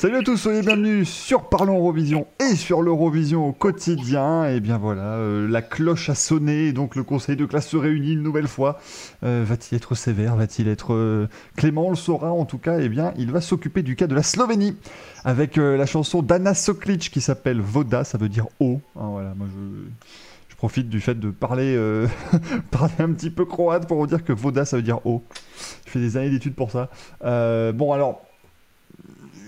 Salut à tous, soyez bienvenus sur Parlons Eurovision et sur l'Eurovision au quotidien. Et bien voilà, euh, la cloche a sonné, donc le conseil de classe se réunit une nouvelle fois. Euh, va-t-il être sévère Va-t-il être euh, clément? Le saura en tout cas. Et bien, il va s'occuper du cas de la Slovénie avec la chanson d'Anna Soklic qui s'appelle Voda, ça veut dire eau. Hein, voilà, moi je profite du fait de parler, parler un petit peu croate pour vous dire que Voda ça veut dire eau. Je fais des années d'études pour ça. bon alors,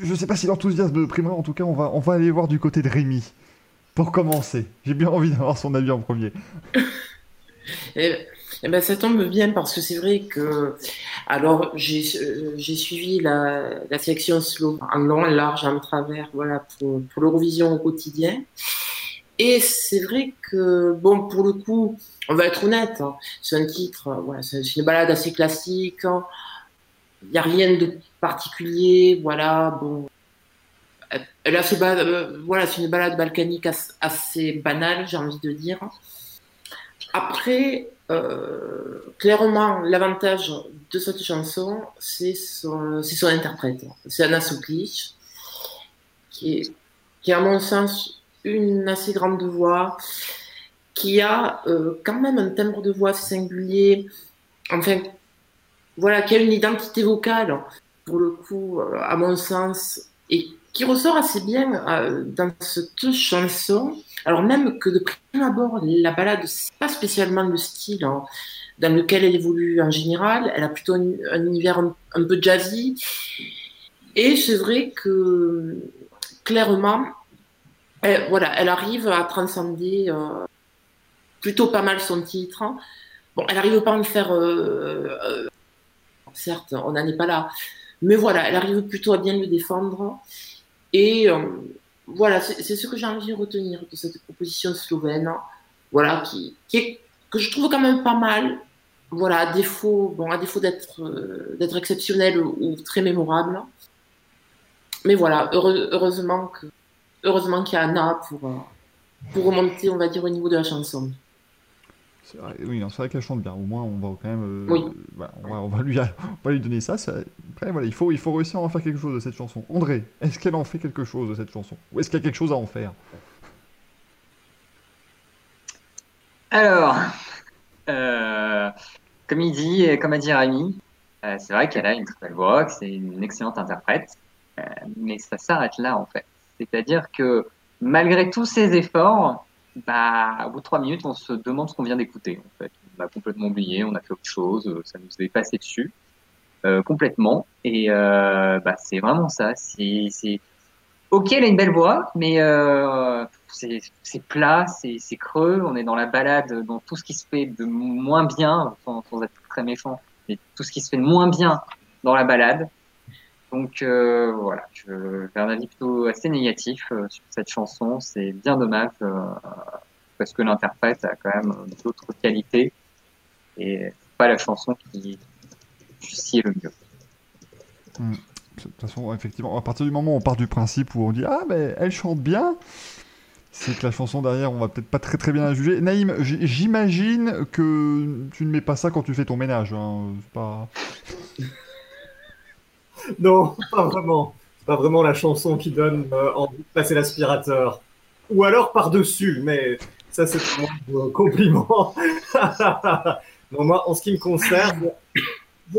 je sais pas si l'enthousiasme primera, en tout cas, on va, on va aller voir du côté de Rémi. Pour commencer, j'ai bien envie d'avoir son avis en premier. Eh, eh ben, ça tombe bien parce que c'est vrai que alors j'ai euh, suivi la, la section slow en long, en large, en travers, voilà pour, pour l'Eurovision au quotidien. Et c'est vrai que bon pour le coup, on va être honnête, hein, c'est un titre, voilà, c'est une balade assez classique. Hein. Il n'y a rien de particulier, voilà, bon. Elle a euh, voilà, c'est une balade balkanique assez, banale, j'ai envie de dire. Après, euh, clairement, l'avantage de cette chanson, c'est son, son interprète. C'est Anna Soklic, qui est, qui à mon sens, une assez grande voix, qui a euh, quand même un timbre de voix singulier, enfin, voilà, qui a une identité vocale pour le coup, euh, à mon sens, et qui ressort assez bien euh, dans cette chanson. Alors même que de prime abord, la balade, c'est pas spécialement le style hein, dans lequel elle évolue en général. Elle a plutôt un, univers un, peu jazzy. Et c'est vrai que clairement, elle, voilà, elle arrive à transcender euh, plutôt pas mal son titre. Bon, elle arrive pas à me faire, certes, on n'en est pas là, mais voilà, elle arrive plutôt à bien le défendre. Et euh, voilà, c'est ce que j'ai envie de retenir de cette proposition slovène. Voilà, qui, que je trouve quand même pas mal. Voilà, à défaut, bon, défaut d'être euh, exceptionnel ou, très mémorable. Mais voilà, heureusement que heureusement qu'il y a Anna pour, euh, pour remonter, on va dire, au niveau de la chanson. Oui, c'est vrai qu'elle chante bien. Au moins, on va quand même. Euh, on, va, lui, lui donner ça. Après, voilà, il faut, il faut réussir à en faire quelque chose de cette chanson. André, est-ce qu'elle en fait quelque chose de cette chanson? Ou est-ce qu'il y a quelque chose à en faire? Alors, euh, comme il dit, comme a dit Rémi, euh, c'est vrai qu'elle a une très belle voix, que c'est une excellente interprète, mais ça s'arrête là en fait. C'est-à-dire que malgré tous ses efforts, bah, au bout de trois minutes, on se demande ce qu'on vient d'écouter. En fait. On a complètement oublié, on a fait autre chose, euh, ça nous est passé dessus euh, complètement. Et euh, bah, c'est vraiment ça. C'est. Ok, elle a une belle voix, mais euh, c'est, plat, c'est, creux. On est dans la balade, dans tout ce qui se fait de moins bien, sans être très méchant, mais tout ce qui se fait de moins bien dans la balade. Donc euh, voilà, je vais un avis plutôt assez négatif euh, sur cette chanson. C'est bien dommage euh, parce que l'interprète a quand même d'autres qualités et c'est pas la chanson qui est le mieux. Hmm. De toute façon, effectivement, à partir du moment où on part du principe où on dit ah mais elle chante bien, c'est que la chanson derrière, on va peut-être pas très très bien la juger. Naïm, j'imagine que tu ne mets pas ça quand tu fais ton ménage. Hein. Pas... non, pas vraiment. C'est pas vraiment la chanson qui donne euh, envie de passer l'aspirateur. Ou alors par-dessus, mais ça c'est un compliment. non, moi, en ce qui me concerne,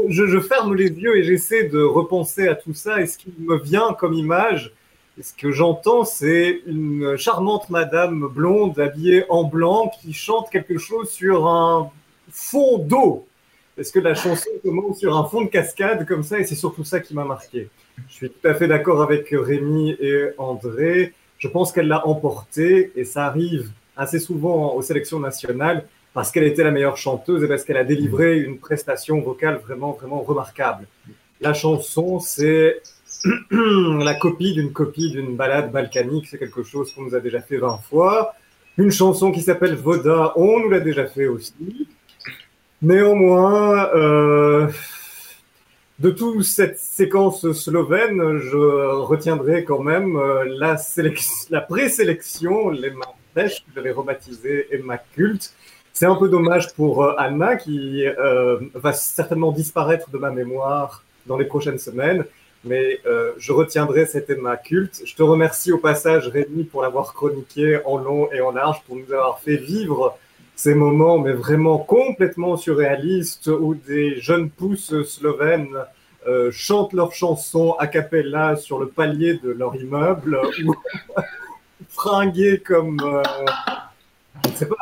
je, ferme les yeux et j'essaie de repenser à tout ça. Et ce qui me vient comme image, ce que j'entends, c'est une charmante madame blonde habillée en blanc qui chante quelque chose sur un fond d'eau. Est-ce que la chanson commence sur un fond de cascade comme ça, et c'est surtout ça qui m'a marqué. Je suis tout à fait d'accord avec Rémi et André. Je pense qu'elle l'a emporté, et ça arrive assez souvent aux sélections nationales parce qu'elle était la meilleure chanteuse et parce qu'elle a délivré une prestation vocale vraiment, vraiment remarquable. La chanson, c'est la copie d'une copie d'une balade balkanique. C'est quelque chose qu'on nous a déjà fait 20 fois. Une chanson qui s'appelle Voda, on nous l'a déjà fait aussi. Néanmoins, euh, de toute cette séquence slovène, je retiendrai quand même euh, la, la présélection, les Pêche, que j'avais rebaptisé Emma Culte. C'est un peu dommage pour euh, Anna, qui va certainement disparaître de ma mémoire dans les prochaines semaines. mais euh, je retiendrai cet Emma culte. Je te remercie au passage, Rémi, pour l'avoir chroniqué en long et en large, pour nous avoir fait vivre ces moments, mais vraiment complètement surréalistes, où des jeunes pousses slovènes euh, chantent leurs chansons a cappella sur le palier de leur immeuble, ou fringuées comme... Euh, je ne sais pas,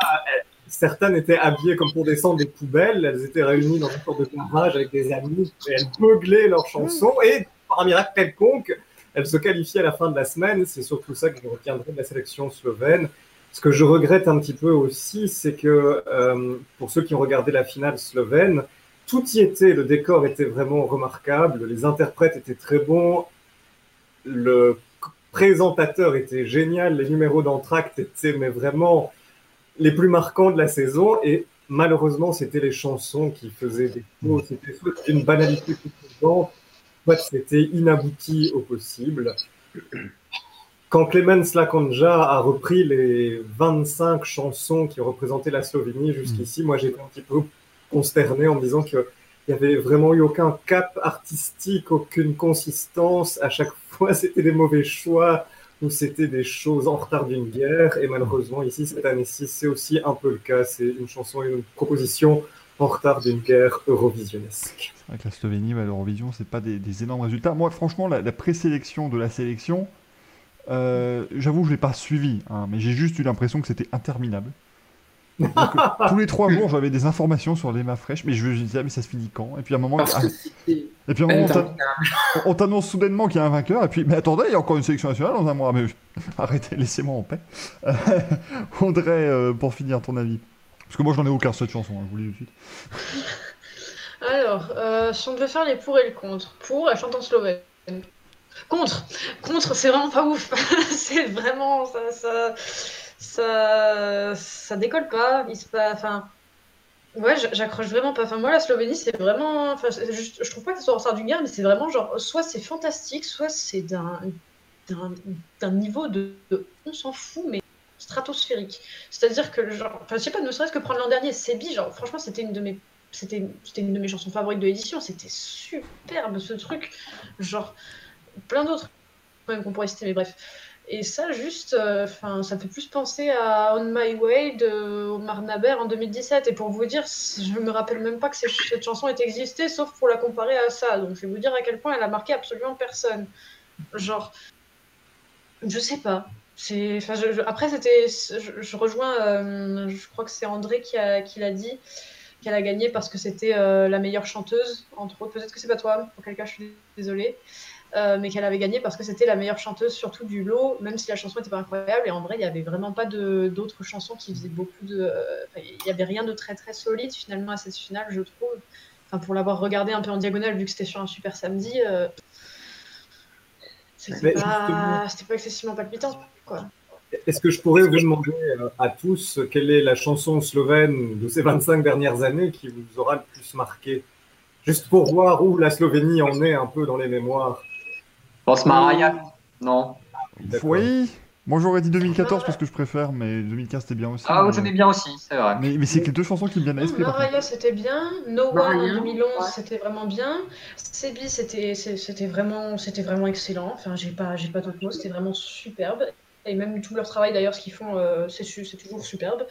certaines étaient habillées comme pour descendre des poubelles, elles étaient réunies dans une sorte de garage avec des amis, et elles beuglaient leurs chansons, et par un miracle quelconque, elles se qualifiaient à la fin de la semaine. C'est surtout ça que je retiendrai de la sélection slovène. Ce que je regrette un petit peu aussi, c'est que euh, pour ceux qui ont regardé la finale slovène, tout y était, le décor était vraiment remarquable, les interprètes étaient très bons, le présentateur était génial, les numéros d'entracte étaient vraiment les plus marquants de la saison. Et malheureusement c'était les chansons qui faisaient des faux, c'était une banalité toute c'était inabouti au possible. Quand Clemens Lakonja a repris les 25 chansons qui représentaient la Slovénie jusqu'ici, moi j'étais un petit peu consterné en me disant qu'il n'y avait vraiment eu aucun cap artistique, aucune consistance. À chaque fois, c'était des mauvais choix ou c'était des choses en retard d'une guerre. Et malheureusement, ici, cette année-ci, c'est aussi un peu le cas. C'est une chanson et une proposition en retard d'une guerre eurovisionnesque. Avec la Slovénie, bah, l'Eurovision, c'est pas des, énormes résultats. Moi, franchement, la, présélection de la sélection, euh, j'avoue, je l'ai pas suivi, hein, mais j'ai juste eu l'impression que c'était interminable. tous les trois jours, j'avais des informations sur l'EMA fraîche, mais je me disais, ah, mais ça se finit quand? Et puis à un moment, ah, et puis on t'annonce soudainement qu'il y a un vainqueur, et puis, mais attendez, il y a encore une sélection nationale dans un mois. Mais arrêtez, laissez-moi en paix. André, euh, pour finir, ton avis Parce que moi, j'en ai aucun sur cette chanson, hein, je vous le dis tout de suite. Alors, euh, si on devait faire les pour et le contre. Pour, elle chante en slovène. Contre Contre, c'est vraiment pas ouf. c'est vraiment. Ça, ça, ça, ça, décolle pas. Il se pas. Enfin. Ouais, j'accroche vraiment pas. Enfin, moi, la Slovénie, c'est vraiment. Enfin, je, je trouve pas que soit en d'une guerre, mais c'est vraiment genre. Soit c'est fantastique, soit c'est d'un d'un niveau de, On s'en fout, mais stratosphérique. C'est-à-dire que, genre. Enfin, je sais pas, ne serait-ce que prendre l'an dernier, Sebi, genre, franchement, c'était une de mes c'était une de mes chansons favorites de l'édition. C'était superbe ce truc. Genre, plein d'autres même qu'on pourrait citer, mais bref. Et ça, juste, euh, ça me fait plus penser à On My Way de Omar Naber en 2017. Et pour vous dire, je me rappelle même pas que cette chanson ait existé, sauf pour la comparer à ça. Donc, je vais vous dire à quel point elle a marqué absolument personne. Genre, je sais pas. C'est, après, c'était, je, rejoins, euh, je crois que c'est André qui, a, qui l'a dit qu'elle a gagné parce que c'était euh, la meilleure chanteuse, entre autres. Peut-être que c'est pas toi, auquel cas je suis désolée. Euh, mais qu'elle avait gagné parce que c'était la meilleure chanteuse, surtout du lot, même si la chanson n'était pas incroyable. Et en vrai, il n'y avait vraiment pas d'autres chansons qui faisaient beaucoup de. Euh, il n'y avait rien de très très solide finalement à cette finale, je trouve. Enfin, pour l'avoir regardé un peu en diagonale, vu que c'était sur un super samedi, c'était pas... pas excessivement palpitant. Quoi. Est-ce que je pourrais vous demander euh, à tous quelle est la chanson slovène de ces 25 dernières années qui vous aura le plus marqué? Juste pour voir où la Slovénie en est un peu dans les mémoires. Pense Maraya Non. Oui. Moi j'aurais dit 2014 parce que je préfère, mais 2015 c'était bien aussi. Ah, oui, c'était bien aussi, c'est vrai. Mais, mais c'est que les deux chansons qui me viennent à l'esprit. Maraya c'était bien, No One en 2011 c'était vraiment bien, Sebi c'était vraiment, vraiment excellent, enfin j'ai pas, pas d'autres mots, c'était vraiment superbe et même tout leur travail d'ailleurs, ce qu'ils font, euh, c'est toujours superbe.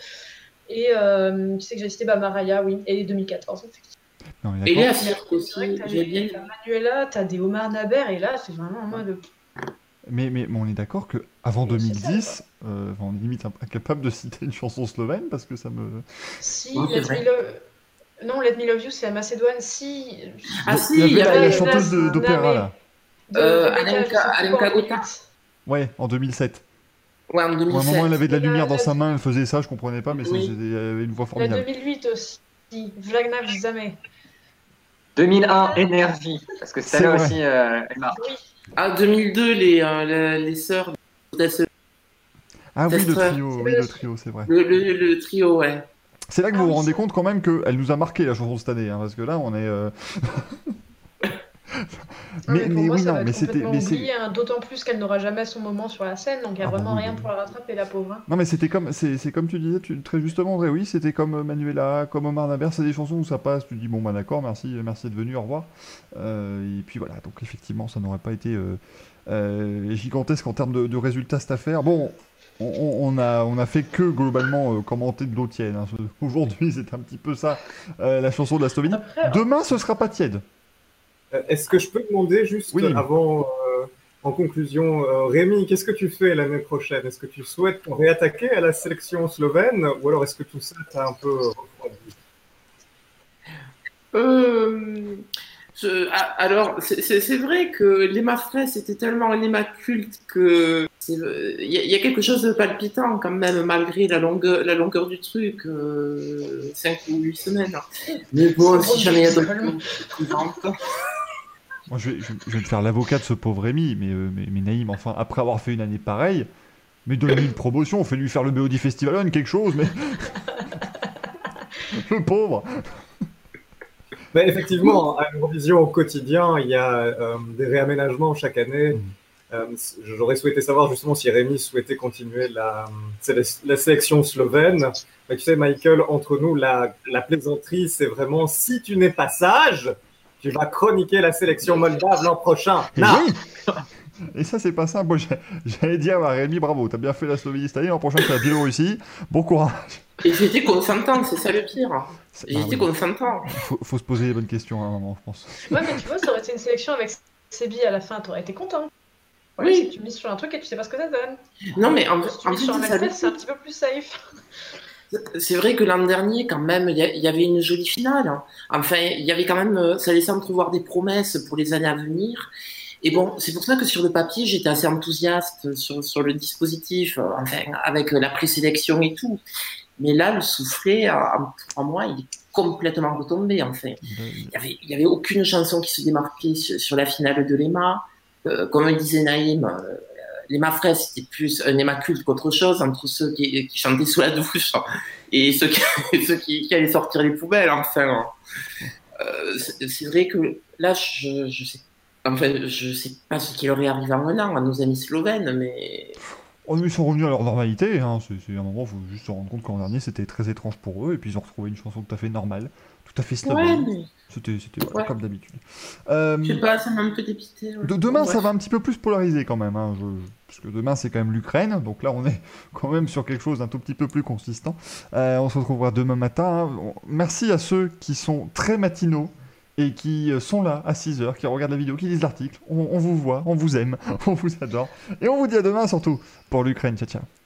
Et euh, tu sais que j'ai cité bah, Maraya, oui, et 2014, effectivement. Et Léa Cirque aussi, j'ai bien. Manuela, t'as des Omar Naber, et là, c'est vraiment en mode. Mais, mais on est d'accord qu'avant 2010, euh, on est limite incapable de citer une chanson slovène parce que ça me. Si, Let Me Love... Non, Let Me Love You, c'est la Macédoine. Si. Ah, si, il y avait la chanteuse d'opéra là. Euh, Alenka Gota. Ouais, en 2007. Ouais, en 2007. À un moment, elle avait de la lumière dans sa main, elle faisait ça, je comprenais pas, mais oui. elle avait une voix formidable. La 2008 aussi, Vlagnav Zamé. 2001, Énergie, parce que celle-là aussi, euh, elle marque. Ah, 2002, les, euh, les, sœurs Ah oui, le trio, oui, le trio, c'est vrai. Le, le, trio, ouais. C'est là que vous vous ah rendez compte quand même qu'elle nous a marqué la chanson cette année, hein, parce que là, on est... Euh... Mais, oui, non, mais c'était. hein, d'autant plus qu'elle n'aura jamais son moment sur la scène, donc il n'y a Ah bah vraiment rien bah pour la rattraper, la pauvre. hein. Non mais c'était comme c'est comme tu disais tu- très justement André oui c'était comme euh, Manuela comme Omar Naber c'est des chansons où ça passe tu dis bon bah d'accord merci merci d'être venu au revoir Euh, et puis voilà donc effectivement ça n'aurait pas été euh, euh, gigantesque en termes de, de résultats cette affaire bon on, on- a on a fait que globalement euh, commenter de l'eau tiède hein. aujourd'hui c'est un petit peu ça euh, la chanson de la Slovénie Après, demain ce sera pas tiède Euh, Est-ce que je peux demander juste Oui. avant, euh, en conclusion, euh, Rémi, qu'est-ce que tu fais l'année prochaine? Est-ce que tu souhaites réattaquer à la sélection slovène ou alors est-ce que tout ça t'a un peu refroidi? Euh, je- ah, alors, c'est- vrai que l'Emma Fraisse était tellement un Emma culte que il y, a- il y a quelque chose de palpitant quand même, malgré la longueur, la longueur du truc, 5 ou 8 semaines. Mais bon, si jamais il y a d'autres moi je vais, je, je vais me faire l'avocat de ce pauvre Rémi mais, euh, mais mais Naïm enfin après avoir fait une année pareille mais donne-lui une promotion fait lui faire le BOD Festival quelque chose mais le pauvre Mais effectivement, à l'Eurovision au quotidien, il y a euh, des réaménagements chaque année. Mhm. Euh, J'aurais souhaité savoir justement si Rémi souhaitait continuer la, séle- la sélection slovène. Mais tu sais, Michael, entre nous, la, la plaisanterie, c'est vraiment si tu n'es pas sage, tu vas chroniquer la sélection moldave l'an prochain. Oui Et ça, c'est pas simple. J'ai- j'allais dire à Rémi, bravo, t'as bien fait la Slovénie cette année, l'an prochain, c'est la Biélorussie. Bon courage. Et j'étais consentante, c'est ça le pire. C'est- J'étais ah oui, consentant. faut, faut se poser les bonnes questions à un moment, je pense. Ouais, mais tu vois, ça aurait été une sélection avec Sébi à la fin, t'aurais été content. Oui. Que tu mises sur un truc et tu sais pas ce que ça donne. Non, mais en, Si tu en mises fait, sur un c'est un petit peu plus safe. C'est vrai que l'an dernier, quand même, il y, avait une jolie finale. Enfin, il y avait quand même, euh, ça laissait entrevoir des promesses pour les années à venir. Et bon, c'est pour ça que sur le papier, j'étais assez enthousiaste sur, sur le dispositif, euh, enfin, avec la présélection et tout. Mais là, le soufflet, euh, en trois mois, il est complètement retombé, enfin. Il y avait, il y avait aucune chanson qui se démarquait sur, sur la finale de l'EMA. Euh, comme le disait Naïm, euh, l'EMA fraise, c'était plus un EMA culte qu'autre chose, entre ceux qui, chantaient sous la douche et ceux qui, allaient sortir les poubelles, enfin. Euh, c'est vrai que là, je, je sais, je sais pas ce qui leur est arrivé en un à nos amis slovènes, mais Oh, mais ils sont revenus à leur normalité. Hein. C'est un moment, faut juste se rendre compte qu'en dernier, c'était très étrange pour eux. Et puis, ils ont retrouvé une chanson tout à fait normale, tout à fait ouais, mais C'était c'était, voilà, Ouais. comme d'habitude. Euh, je sais pas, ça m'a un peu dépité. ouais. De- demain, ça va un petit peu plus polariser quand même. hein, je- Parce que demain, c'est quand même l'Ukraine. Donc là, on est quand même sur quelque chose d'un tout petit peu plus consistant. Euh, on se retrouvera demain matin. hein. Merci à ceux qui sont très matinaux et qui euh, sont là à 6h, qui regardent la vidéo, qui lisent l'article. On, vous voit, on vous aime, on vous adore. Et on vous dit à demain surtout pour l'Ukraine. Ciao, ciao.